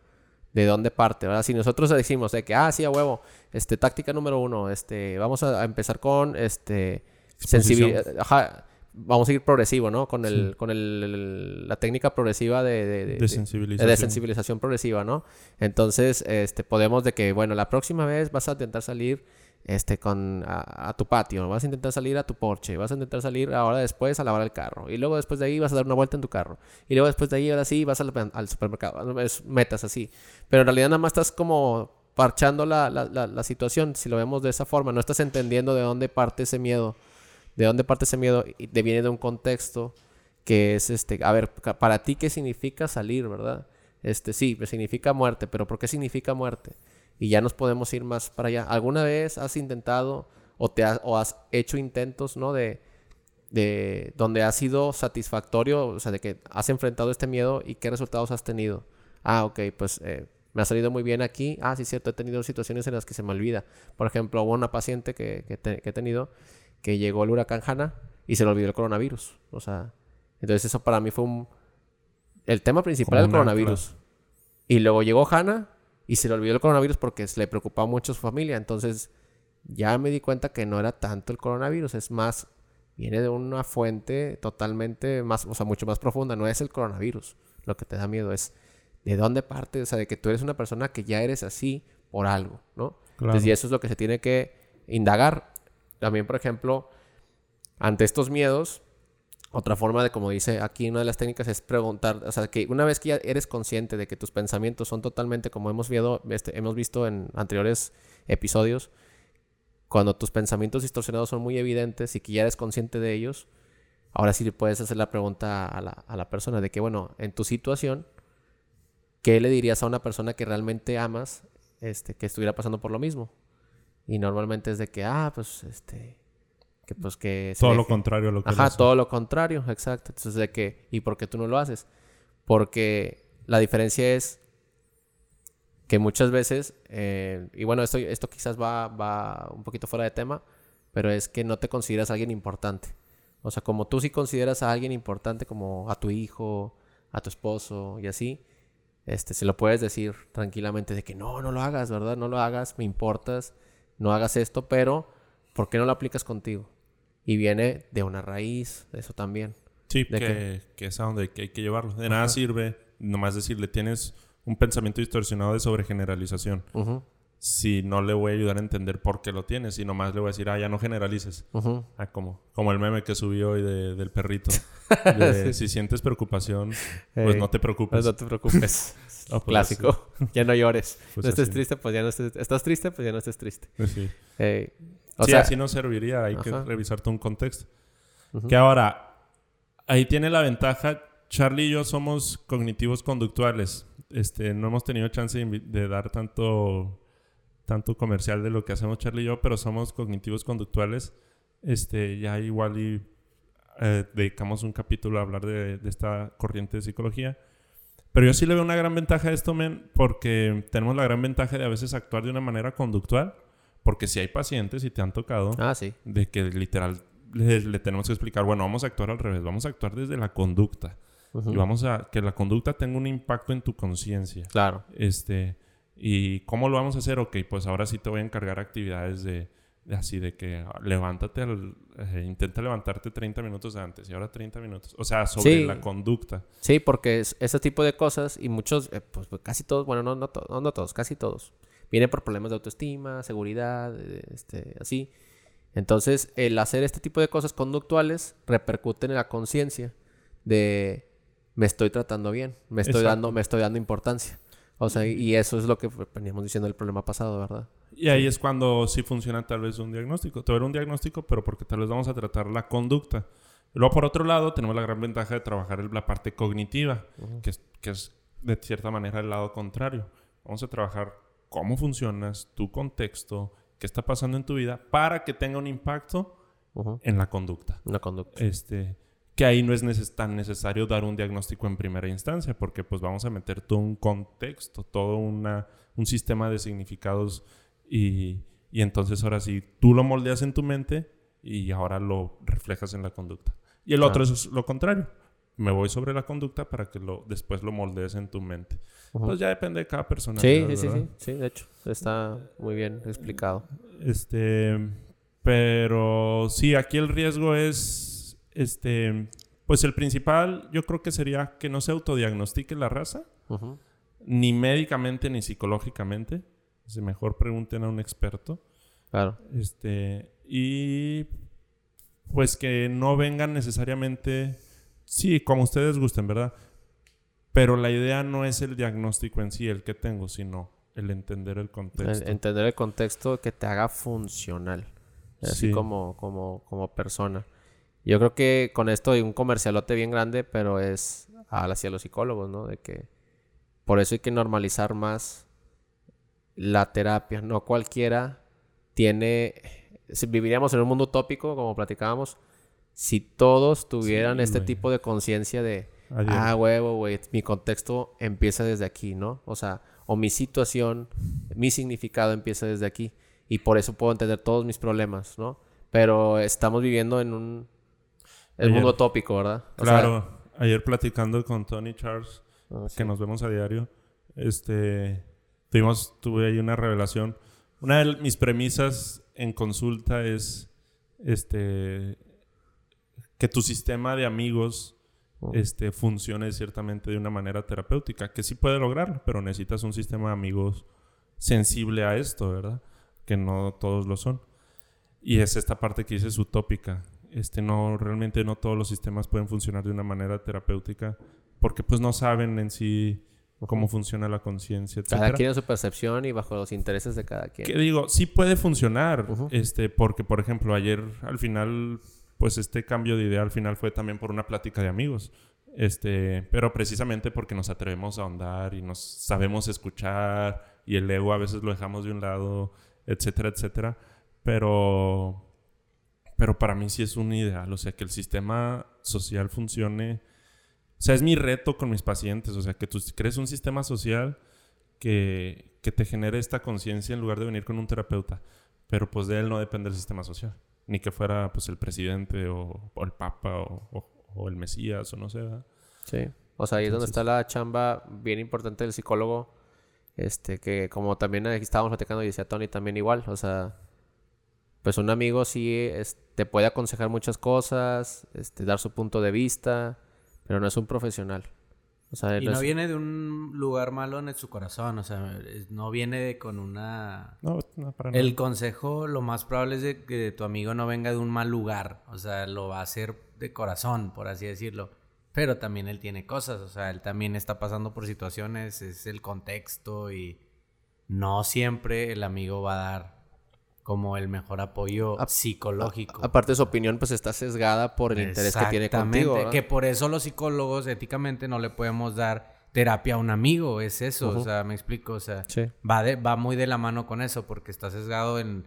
¿De dónde parte? ¿verdad? Si nosotros decimos de que, ah, sí, a huevo, este, táctica número uno, este, vamos a, empezar con, este, sensibilidad, ajá, vamos a ir progresivo, ¿no? Con el, con el, la técnica progresiva de, de, de, sensibilización. de, sensibilización progresiva, ¿no? Entonces, este, podemos de que, bueno, la próxima vez vas a intentar salir este, con, a, tu patio, vas a intentar salir a tu porche, vas a intentar salir ahora después a lavar el carro, y luego después de ahí vas a dar una vuelta en tu carro, y luego después de ahí ahora sí vas al, al supermercado, es metas así, pero en realidad nada más estás como parchando la, la, la, situación, si lo vemos de esa forma, no estás entendiendo de dónde parte ese miedo, de dónde parte ese miedo, y te viene de un contexto que es este, a ver, para ti qué significa salir, ¿verdad? Este, sí, significa muerte, pero ¿por qué significa muerte? y ya nos podemos ir más para allá. ¿Alguna vez has intentado o, te has, hecho intentos, ¿no? De, de donde ha sido satisfactorio, o sea, de que has enfrentado este miedo y qué resultados has tenido. Ah, ok, pues eh, me ha salido muy bien aquí. Ah, sí, cierto, he tenido situaciones en las que se me olvida. Por ejemplo, hubo una paciente que, que, he tenido que llegó el huracán Hanna y se le olvidó el coronavirus. O sea, entonces eso para mí fue un... El tema principal del coronavirus. Y luego llegó Hanna y se le olvidó el coronavirus porque le preocupaba mucho a su familia. Entonces ya me di cuenta que no era tanto el coronavirus, es más, viene de una fuente totalmente más, o sea, mucho más profunda. No es el coronavirus lo que te da miedo, es de dónde parte, o sea, de que tú eres una persona que ya eres así por algo, ¿no? Entonces, y eso es lo que se tiene que indagar. También, por ejemplo, ante estos miedos, otra forma de, como dice aquí, una de las técnicas es preguntar, o sea, que una vez que ya eres consciente de que tus pensamientos son totalmente, como hemos, este, hemos visto en anteriores episodios, cuando tus pensamientos distorsionados son muy evidentes y que ya eres consciente de ellos, ahora sí puedes hacer la pregunta a la, a la persona de que, bueno, en tu situación, ¿qué le dirías a una persona que realmente amas este, que estuviera pasando por lo mismo? Y normalmente es de que, ah, pues, este, pues que... Todo lo contrario a lo que Ajá, todo lo contrario, exacto. Entonces de que, ¿y por qué tú no lo haces? Porque la diferencia es que muchas veces, eh, y bueno, esto, esto quizás va, va un poquito fuera de tema, pero es que no te consideras alguien importante. O sea, como tú sí consideras a alguien importante, como a tu hijo, a tu esposo y así, este, se lo puedes decir tranquilamente de que no, no lo hagas, ¿verdad? No lo hagas, me importas, no hagas esto, pero ¿por qué no lo aplicas contigo? y viene de una raíz, eso también. Sí, que, que, es a donde hay que llevarlo. De nada sirve nomás decirle, tienes un pensamiento distorsionado de sobregeneralización. Si no le voy a ayudar a entender por qué lo tienes, y nomás le voy a decir, ah, ya no generalices. ah, como, como el meme que subió hoy del perrito. Si sientes preocupación, pues no te preocupes. Pues no te preocupes. Pues Clásico. ya no llores. Pues no estés triste, pues ya no estés... Estás triste, pues ya no estés triste. sí. O sí, sea, así no serviría. Hay que revisar todo un contexto. Que ahora, ahí tiene la ventaja. Charlie y yo somos cognitivos conductuales. Este, no hemos tenido chance de, dar tanto, tanto comercial de lo que hacemos Charlie y yo, pero somos cognitivos conductuales. Este, ya igual y eh, dedicamos un capítulo a hablar de, de, esta corriente de psicología. Pero yo sí le veo una gran ventaja a esto, men, porque tenemos la gran ventaja de a veces actuar de una manera conductual porque si hay pacientes y te han tocado ah, sí. de que literal le, tenemos que explicar, bueno, vamos a actuar al revés, vamos a actuar desde la conducta. Y vamos a que la conducta tenga un impacto en tu conciencia. Claro. Este, ¿y cómo lo vamos a hacer? Ok, pues ahora sí te voy a encargar actividades de, así de que levántate, al, eh, intenta levantarte 30 minutos antes y ahora 30 minutos. O sea, sobre la conducta. Sí, porque es, ese tipo de cosas y muchos, eh, pues, pues, casi todos, bueno, no, no, no, no todos, casi todos Viene por problemas de autoestima, seguridad, este, así. Entonces, el hacer este tipo de cosas conductuales repercute en la conciencia de me estoy tratando bien, me estoy dando, me estoy dando importancia. O sea, y eso es lo que veníamos diciendo el problema pasado, ¿verdad? Y ahí es cuando sí funciona tal vez un diagnóstico. Te un diagnóstico, pero porque tal vez vamos a tratar la conducta. Luego, por otro lado, tenemos la gran ventaja de trabajar la parte cognitiva, que, es, que es de cierta manera el lado contrario. Vamos a trabajar cómo funcionas, tu contexto, qué está pasando en tu vida, para que tenga un impacto en la conducta. En la conducta. Este, que ahí no es tan necesario dar un diagnóstico en primera instancia, porque pues vamos a meter todo un contexto, todo una, un sistema de significados y, y entonces ahora sí, tú lo moldeas en tu mente y ahora lo reflejas en la conducta. Y el otro es lo contrario. Me voy sobre la conducta para que lo, después lo moldees en tu mente. Pues ya depende de cada persona. Sí, sí, sí, sí, de hecho, está muy bien explicado. Este, pero sí, aquí el riesgo es, este, pues el principal yo creo que sería que no se autodiagnostique la raza, ni médicamente ni psicológicamente. Si mejor pregunten a un experto. Claro. Este, y pues que no vengan necesariamente, sí, como ustedes gusten, ¿verdad? Pero la idea no es el diagnóstico en sí, el que tengo, sino el entender el contexto. entender el contexto que te haga funcional, así como, como, como persona. Yo creo que con esto hay un comercialote bien grande, pero es hacia los psicólogos, ¿no? De que por eso hay que normalizar más la terapia. No cualquiera tiene si viviríamos en un mundo utópico, como platicábamos, si todos tuvieran este tipo de conciencia de, ah, huevo, güey, mi contexto empieza desde aquí, ¿no? O sea, o mi situación, mi significado empieza desde aquí. Y por eso puedo entender todos mis problemas, ¿no? Pero estamos viviendo en un el mundo utópico, ¿verdad? claro. ayer platicando con Tony Charles, ah, que nos vemos a diario, este, tuvimos, tuve ahí una revelación. Una de mis premisas en consulta es este que tu sistema de amigos oh. este, funcione ciertamente de una manera terapéutica, que sí puede lograrlo, pero necesitas un sistema de amigos sensible a esto, ¿verdad? Que no todos lo son. Y es esta parte que dices utópica. Este, no, realmente no todos los sistemas pueden funcionar de una manera terapéutica porque pues no saben en sí cómo funciona la conciencia, Cada quien en su percepción y bajo los intereses de cada quien. Que digo, sí puede funcionar, este, porque por ejemplo ayer al final, pues este cambio de idea al final fue también por una plática de amigos, este, pero precisamente porque nos atrevemos a ahondar y nos sabemos escuchar y el ego a veces lo dejamos de un lado, etcétera, etcétera, pero, pero para mí sí es un ideal, o sea, que el sistema social funcione o sea, es mi reto con mis pacientes. O sea, que tú crees un sistema social que, que te genere esta conciencia en lugar de venir con un terapeuta. Pero pues de él no depende el sistema social. Ni que fuera pues el presidente o, el papa o, el mesías o no sé. ¿verdad? Sí. O sea, ahí es donde está la chamba bien importante del psicólogo. Este, que como también estábamos platicando y decía Tony también igual. O sea, pues un amigo sí te puede aconsejar muchas cosas, este, dar su punto de vista pero no es un profesional. O sea, y no, viene de un lugar malo en su corazón, o sea, no viene con una... No, no para El consejo lo más probable es de que tu amigo no venga de un mal lugar, o sea, lo va a hacer de corazón, por así decirlo. Pero también él tiene cosas, o sea, él también está pasando por situaciones, es el contexto y no siempre el amigo va a dar como el mejor apoyo psicológico. aparte su opinión pues está sesgada por el interés que tiene contigo. Que por eso los psicólogos éticamente no le podemos dar terapia a un amigo, es eso, o sea, me explico, o sea, va, va muy de la mano con eso porque está sesgado en,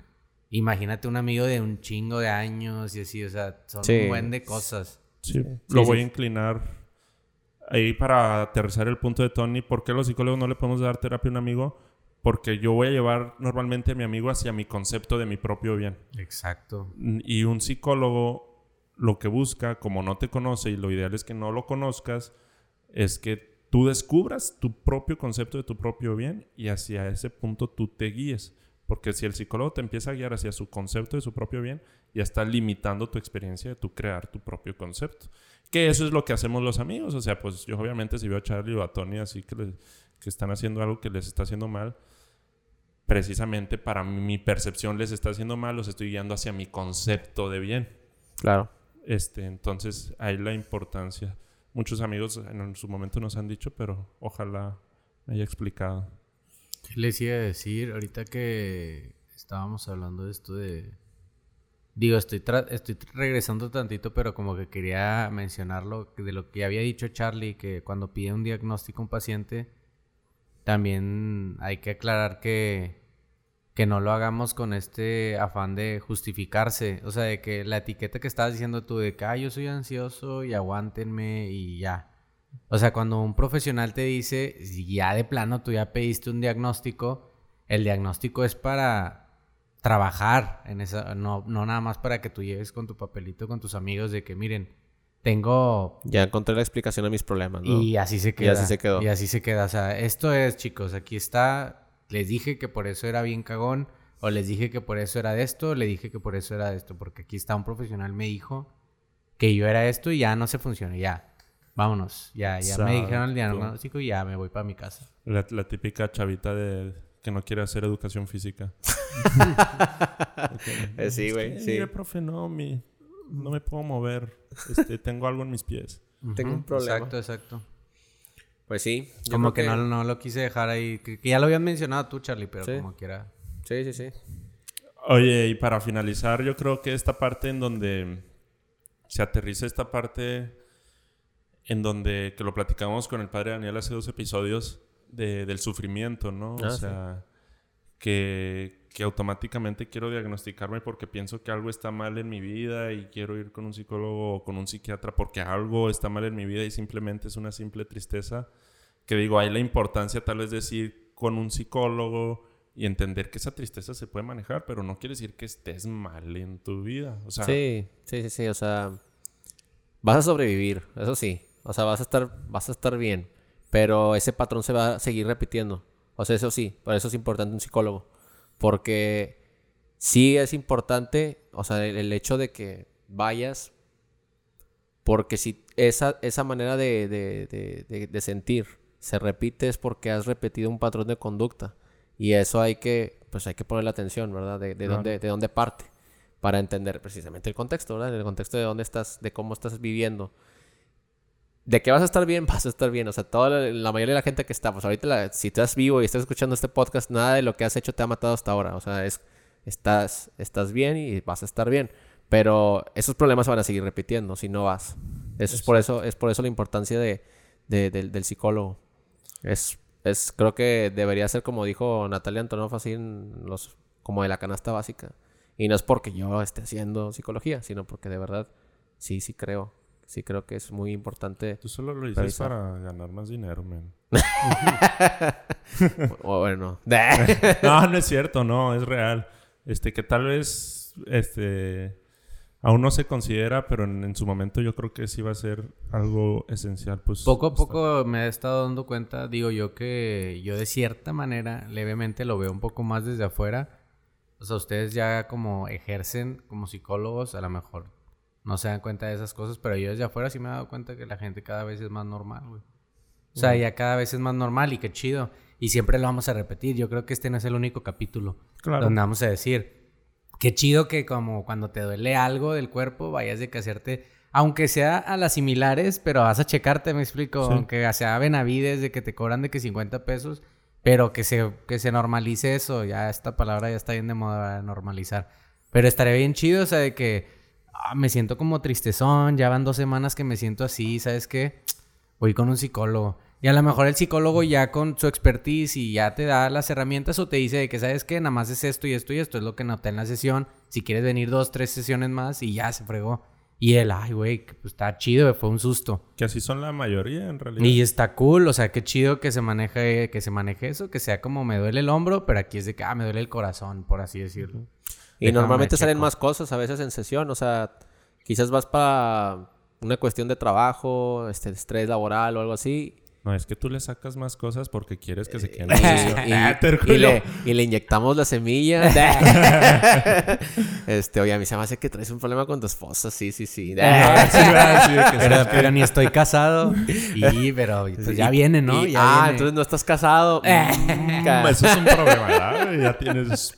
imagínate un amigo de un chingo de años y así, o sea, son un buen de cosas. Sí, lo voy a inclinar ahí para aterrizar el punto de Tony, ¿por qué los psicólogos no le podemos dar terapia a un amigo? Porque yo voy a llevar normalmente a mi amigo hacia mi concepto de mi propio bien. Exacto. Y un psicólogo lo que busca, como no te conoce y lo ideal es que no lo conozcas, es que tú descubras tu propio concepto de tu propio bien y hacia ese punto tú te guíes. Porque si el psicólogo te empieza a guiar hacia su concepto de su propio bien, ya está limitando tu experiencia de tu crear tu propio concepto. Que eso es lo que hacemos los amigos. O sea, pues yo obviamente si veo a Charlie o a Tony así que, que están haciendo algo que les está haciendo mal, precisamente para mi percepción les está haciendo mal, los estoy guiando hacia mi concepto de bien. Claro. Este, entonces, ahí la importancia. Muchos amigos en su momento nos han dicho, pero ojalá me haya explicado. ¿Qué les iba a decir? Ahorita que estábamos hablando de esto de... Digo, estoy, estoy regresando tantito, pero como que quería mencionarlo, de lo que había dicho Charlie, que cuando pide un diagnóstico a un paciente, también hay que aclarar que que no lo hagamos con este afán de justificarse. O sea, de que la etiqueta que estabas diciendo tú de que, yo soy ansioso y aguántenme y ya. O sea, cuando un profesional te dice, ya de plano tú ya pediste un diagnóstico, el diagnóstico es para trabajar en esa, no, no nada más para que tú llegues con tu papelito con tus amigos de que miren, tengo... Ya encontré la explicación a mis problemas, ¿no? Y así se queda. Y así se quedó. Y así se queda. O sea, esto es, chicos, aquí está les dije que por eso era bien cagón, o les dije que por eso era de esto, le dije que por eso era de esto, porque aquí está un profesional me dijo que yo era esto y ya no se funciona, ya. Vámonos, ya, ya me dijeron el diagnóstico y ya me voy para mi casa. La, típica chavita de que no quiere hacer educación física. Eh, sí, güey. Sí. profe, no, mi, no me puedo mover. Este, tengo algo en mis pies. Tengo un problema. Exacto, exacto. Pues sí. Como que, No, no, lo quise dejar ahí. Que, ya lo habían mencionado tú, Charlie, pero como quiera. Sí, sí, sí. Oye, y para finalizar, yo creo que esta parte en donde se aterriza esta parte en donde, que lo platicamos con el padre Daniel hace dos episodios, de, del sufrimiento, ¿no? o ah, sea, que, que, automáticamente quiero diagnosticarme porque pienso que algo está mal en mi vida y quiero ir con un psicólogo o con un psiquiatra porque algo está mal en mi vida y simplemente es una simple tristeza. Que digo, hay la importancia tal vez decir con un psicólogo y entender que esa tristeza se puede manejar, pero no quiere decir que estés mal en tu vida. O sea, sí, sí, sí, sí, o sea, vas a sobrevivir, eso sí. O sea, vas a estar, vas a estar bien, pero ese patrón se va a seguir repitiendo. O sea, eso sí, por eso es importante un psicólogo. Porque sí es importante, o sea, el, hecho de que vayas, porque si esa, esa manera de, de, de, sentir se repite es porque has repetido un patrón de conducta. Y eso hay que, pues hay que ponerle atención, ¿verdad? De, dónde, de dónde parte. Para entender precisamente el contexto, ¿verdad? El contexto de dónde estás, de cómo estás viviendo de que vas a estar bien, vas a estar bien. O sea, toda la, mayoría de la gente que está, pues ahorita si estás vivo y estás escuchando este podcast, nada de lo que has hecho te ha matado hasta ahora. O sea, es, estás, estás bien y vas a estar bien. Pero esos problemas van a seguir repitiendo si no vas. Eso es por eso, es por eso la importancia de, del, psicólogo. Es, es, creo que debería ser como dijo Natalia Antonov, así los, como de la canasta básica. Y no es porque yo esté haciendo psicología, sino porque de verdad sí, sí creo sí creo que es muy importante. Tú solo lo dices para ganar más dinero, man. o bueno. no, no es cierto, no, es real. Este, que tal vez, este, aún no se considera, pero en, su momento yo creo que sí va a ser algo esencial. Pues, poco a poco me he estado dando cuenta, digo yo que yo de cierta manera, levemente lo veo un poco más desde afuera. O sea, ustedes ya como ejercen como psicólogos, a lo mejor no se dan cuenta de esas cosas, pero yo desde afuera sí me he dado cuenta que la gente cada vez es más normal, güey. O sea, ya cada vez es más normal y qué chido. Y siempre lo vamos a repetir. Yo creo que este no es el único capítulo claro. donde vamos a decir, qué chido que como cuando te duele algo del cuerpo, vayas de que hacerte, aunque sea a las similares, pero vas a checarte, me explico, aunque sea Benavides, de que te cobran de que 50 pesos, pero que se, que se normalice eso. Ya esta palabra ya está bien de moda, normalizar. Pero estaría bien chido, o sea, de que Ah, me siento como tristezón, ya van dos semanas que me siento así, ¿sabes qué? Voy con un psicólogo. Y a lo mejor el psicólogo ya con su expertise y ya te da las herramientas o te dice de que, ¿sabes qué? Nada más es esto y esto y esto es lo que noté en la sesión. Si quieres venir dos, tres sesiones más y ya se fregó. Y él, ay, güey, pues está chido, fue un susto. Que así son la mayoría, en realidad. Y está cool, o sea, qué chido que se maneje, que se maneje eso, que sea como me duele el hombro, pero aquí es de que, ah, me duele el corazón, por así decirlo. Y normalmente salen más cosas a veces en sesión, o sea, quizás vas para una cuestión de trabajo, este, estrés laboral o algo así. No, es que tú le sacas más cosas porque quieres que se queden y, y, le, y, le, inyectamos la semilla. este, oye, a mí se me hace que traes un problema con tu esposa. Sí, sí, sí. pero, ni estoy casado. Y, pero pues, ya viene, ¿no? ah, entonces no estás casado. Eso es un problema, ¿verdad? Ya tienes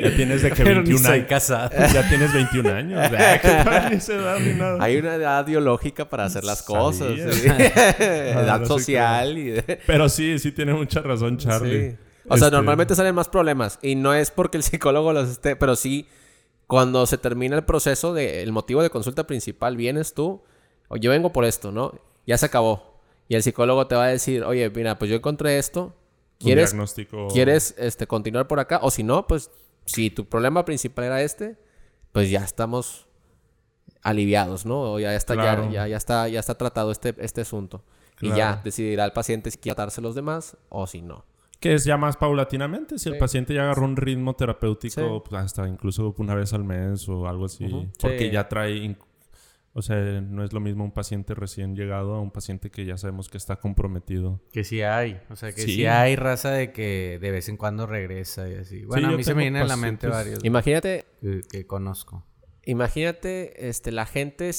ya tienes de que 21 años. casado. Ya tienes 21 años. Hay una edad biológica para hacer las cosas. edad social. Y Pero sí, sí tiene mucha razón Charlie. O sea, este normalmente salen más problemas. Y no es porque el psicólogo los esté... Pero sí, cuando se termina el proceso de... El motivo de consulta principal, vienes tú... O yo vengo por esto, ¿no? Ya se acabó. Y el psicólogo te va a decir... Oye, mira, pues yo encontré esto ¿Quieres, diagnóstico. ¿Quieres este, continuar por acá? O si no, pues si tu problema principal era este, pues ya estamos aliviados, ¿no? O ya está, Claro. ya, ya, ya está, ya está tratado este, este asunto. Y ya decidirá el paciente si quiere tratarse los demás o si no. Que es ya más paulatinamente. Si el paciente ya agarró un ritmo terapéutico, Sí. pues hasta incluso una vez al mes o algo así. Porque Sí. ya trae. O sea, no es lo mismo un paciente recién llegado a un paciente que ya sabemos que está comprometido. Que sí hay. O sea, que sí, Sí. hay raza de que de vez en cuando regresa y así. Bueno, a mí se me vienen a la mente varios Imagínate, que, que conozco. imagínate, este, la gente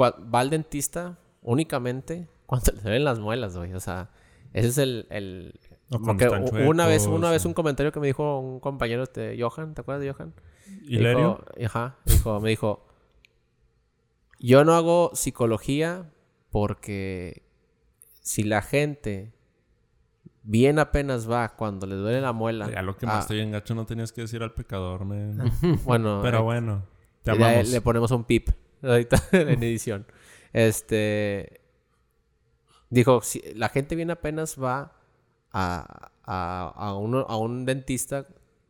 va al dentista únicamente cuando le duelen las muelas, güey. O sea, ese es el... el porque una vez, una vez un comentario que me dijo un compañero, este, Johan, ¿te acuerdas de Johan? ¿Hilerio? Dijo, ajá, dijo, me dijo, yo no hago psicología porque si la gente bien apenas va cuando le duele la muela. Ya lo que ah, más estoy en gacho no tenías que decir al pecador, man. Bueno, Pero eh, bueno, te le, ponemos un pip ahorita en edición. Este dijo, si la gente bien apenas va a, a, a, uno- a un dentista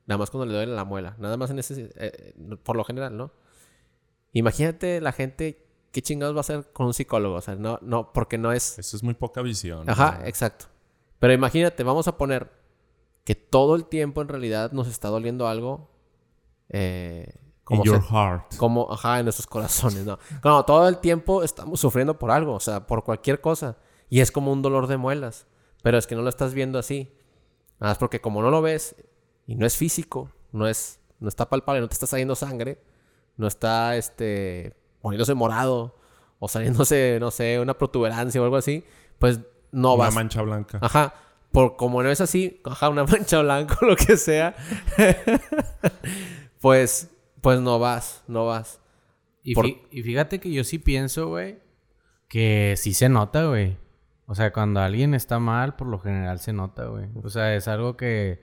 nada más cuando le duele la muela, nada más en ese eh, por lo general, ¿no? Imagínate la gente qué chingados va a hacer con un psicólogo, o sea, no no porque no es Eso es muy poca visión. Ajá, ¿no? exacto. Pero imagínate, vamos a poner que todo el tiempo en realidad nos está doliendo algo. Eh, In como, your se- heart. como, ajá, en nuestros corazones, ¿no? No, todo el tiempo estamos sufriendo por algo, o sea, por cualquier cosa. Y es como un dolor de muelas. Pero es que no lo estás viendo así. Nada más porque como no lo ves y no es físico, no es, no está palpable, no te está saliendo sangre, no está, este, poniéndose morado o saliéndose, no sé, una protuberancia o algo así, pues no Una vas. mancha blanca. Ajá. Por como no es así, ajá, una mancha blanca o lo que sea, pues, pues no vas, no vas. Y, Por- y fíjate que yo sí pienso, güey, que sí se nota, güey. O sea, cuando alguien está mal, por lo general se nota, güey. O sea, es algo que...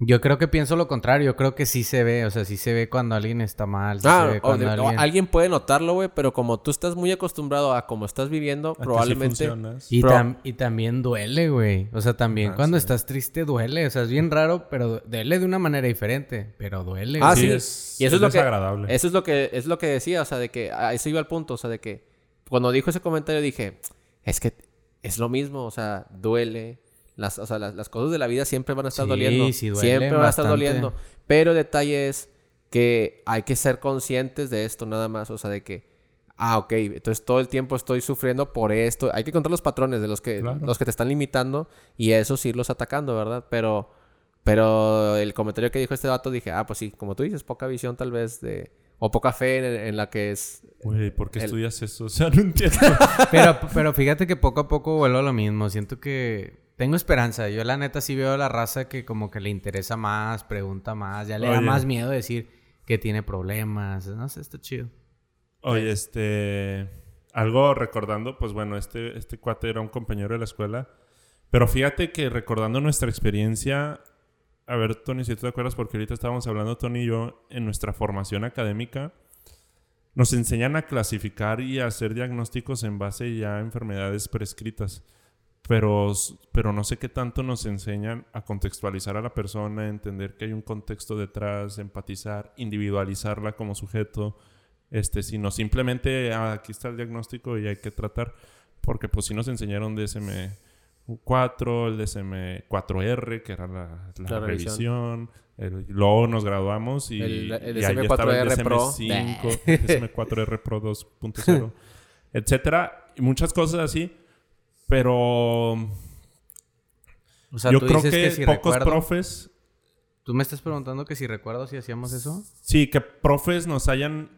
Yo creo que pienso lo contrario. Yo creo que sí se ve. O sea, sí se ve cuando alguien está mal. Sí Ah, se ve o cuando alguien... alguien puede notarlo, güey, pero como tú estás muy acostumbrado a cómo estás viviendo, ¿A que sí probablemente... Y, tam- y también duele, güey. O sea, también Ah, cuando sí. estás triste duele. O sea, es bien raro, pero duele de una manera diferente. Pero duele, Ah, güey. sí. es- y eso es, es lo que desagradable. Eso es lo que es lo que decía, o sea, de que a eso iba al punto, o sea, de que cuando dijo ese comentario dije, es que es lo mismo, o sea, duele. Las, o sea, las, las cosas de la vida siempre van a estar Sí, doliendo. sí siempre van a estar doliendo. Pero el detalle es que hay que ser conscientes de esto nada más, o sea, de que ah, ok, entonces todo el tiempo estoy sufriendo por esto. Hay que encontrar los patrones de los que Claro. los que te están limitando y esos irlos atacando, ¿verdad? Pero pero el comentario que dijo este dato dije, ah, pues sí, como tú dices, poca visión tal vez de... O poca fe en, en la que es... Güey, ¿por qué el- estudias eso? O sea, no entiendo. Pero, pero fíjate que poco a poco vuelvo a lo mismo. Siento que tengo esperanza. Yo la neta sí veo a la raza que como que le interesa más, pregunta más, ya le da más miedo decir que tiene problemas. No sé, está chido. Oye, este... Algo recordando, pues bueno, este, este cuate era un compañero de la escuela. Pero fíjate que recordando nuestra experiencia... A ver, Tony, si tú te acuerdas, porque ahorita estábamos hablando, Tony y yo, en nuestra formación académica, nos enseñan a clasificar y a hacer diagnósticos en base ya a enfermedades prescritas. Pero, pero no sé qué tanto nos enseñan a contextualizar a la persona, entender que hay un contexto detrás, empatizar, individualizarla como sujeto, este, sino simplemente ah, aquí está el diagnóstico y hay que tratar, porque pues sí nos enseñaron DSM-4, el DSM-4R, que era la, la La revisión. el- luego nos graduamos y, El- el y ahí estaba el DSM-4R Pro. DSM-5, DSM-4R Pro 2.0, etcétera, y muchas cosas así, pero O sea, yo tú creo dices que, que, si pocos recuerdo... profes ¿Tú me estás preguntando que si recuerdo si hacíamos eso? Sí, que profes nos hayan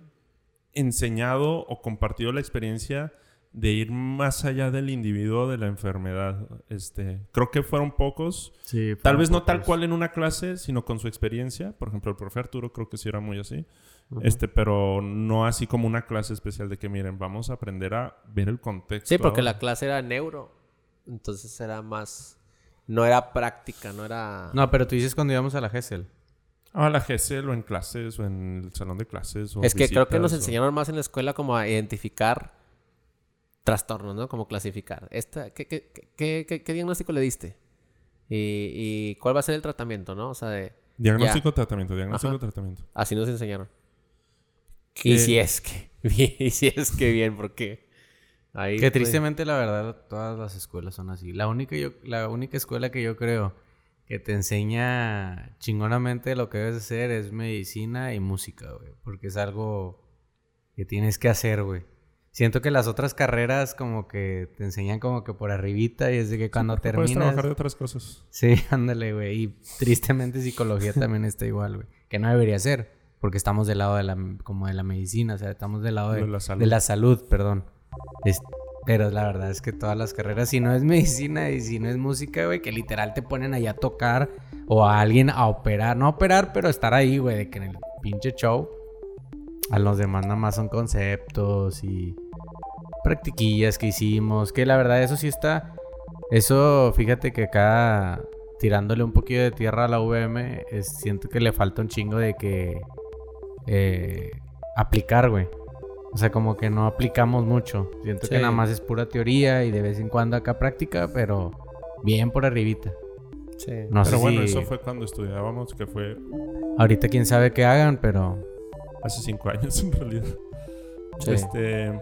enseñado o compartido la experiencia de ir más allá del individuo de la enfermedad. Este, creo que fueron pocos. Sí. Tal vez no tal cual en una clase, sino con su experiencia. Por ejemplo, el profe Arturo creo que sí era muy así. Este, pero no así como una clase especial de que miren, vamos a aprender a ver el contexto. Sí, porque la clase era neuro. Entonces era más... No era práctica, no era... No, pero tú dices cuando íbamos a la GESEL. Ah, la GESEL o en clases o en el salón de clases. O es que creo que nos o- enseñaron más en la escuela como a identificar trastornos, ¿no? Como clasificar. Esta, ¿qué, qué, qué, qué- qué diagnóstico le diste? ¿Y, cuál va a ser el tratamiento, no? O sea, de... Diagnóstico, tratamiento, diagnóstico, tratamiento. Así nos enseñaron. Y si es que, y si es que bien, porque ahí que tristemente la verdad todas las escuelas son así. La única yo, la única escuela que yo creo que te enseña chingonamente lo que debes hacer es medicina y música, güey, porque es algo que tienes que hacer, güey. Siento que las otras carreras como que te enseñan como que por arribita y es de que cuando terminas... Puedes trabajar de otras cosas. Sí, ándale, güey. Y tristemente psicología también está igual, güey. Que no debería ser, porque estamos del lado de la, como de la medicina, o sea, estamos del lado de, la, salud. de la salud, perdón. pero la verdad es que todas las carreras, si no es medicina y si no es música, güey, que literal te ponen allá a tocar o a alguien a operar, no a operar, pero estar ahí, güey, de que en el pinche show a los demás nada más son conceptos y practiquillas que hicimos, que la verdad eso sí está, eso fíjate que acá tirándole un poquito de tierra a la VM, siento que le falta un chingo de que eh, aplicar, güey. O sea, como que no aplicamos mucho. Siento que nada más es pura teoría y de vez en cuando acá práctica, pero bien por arribita. Sí. No pero bueno, eso fue cuando estudiábamos, que fue... Ahorita quién sabe qué hagan, pero... Hace cinco años en realidad. Este...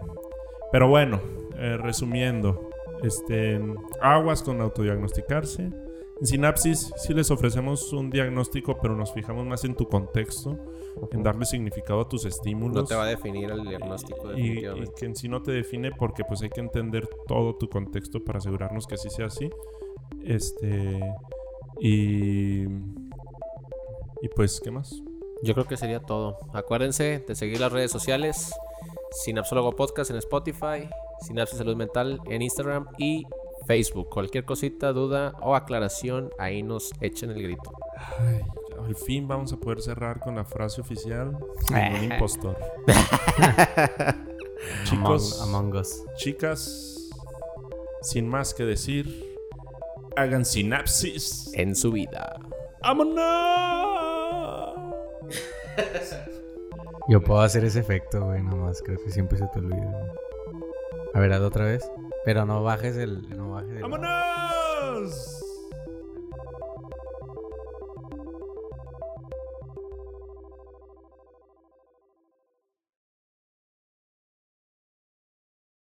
Pero bueno, eh, resumiendo, este, aguas con autodiagnosticarse. En Sinapsis sí les ofrecemos un diagnóstico, pero nos fijamos más en tu contexto, en darle significado a tus estímulos. No te va a definir el diagnóstico. Y, que en sí no te define porque pues hay que entender todo tu contexto para asegurarnos que así sea así. Este... Y... Y pues, ¿qué más? Yo creo que sería todo. Acuérdense de seguir las redes sociales. Sinapsólogo Podcast en Spotify, Sinapsis Salud Mental en Instagram y Facebook. Cualquier cosita, duda o aclaración, ahí nos echen el grito. Al fin vamos a poder cerrar con la frase oficial un impostor. Chicos, among, us. chicas, sin más que decir, hagan sinapsis en su vida. ¡Vámonos! Yo puedo hacer ese efecto, güey, nomás. Creo que siempre se te olvida. A ver, haz otra vez. Pero no bajes el. No bajes el... ¡Vámonos!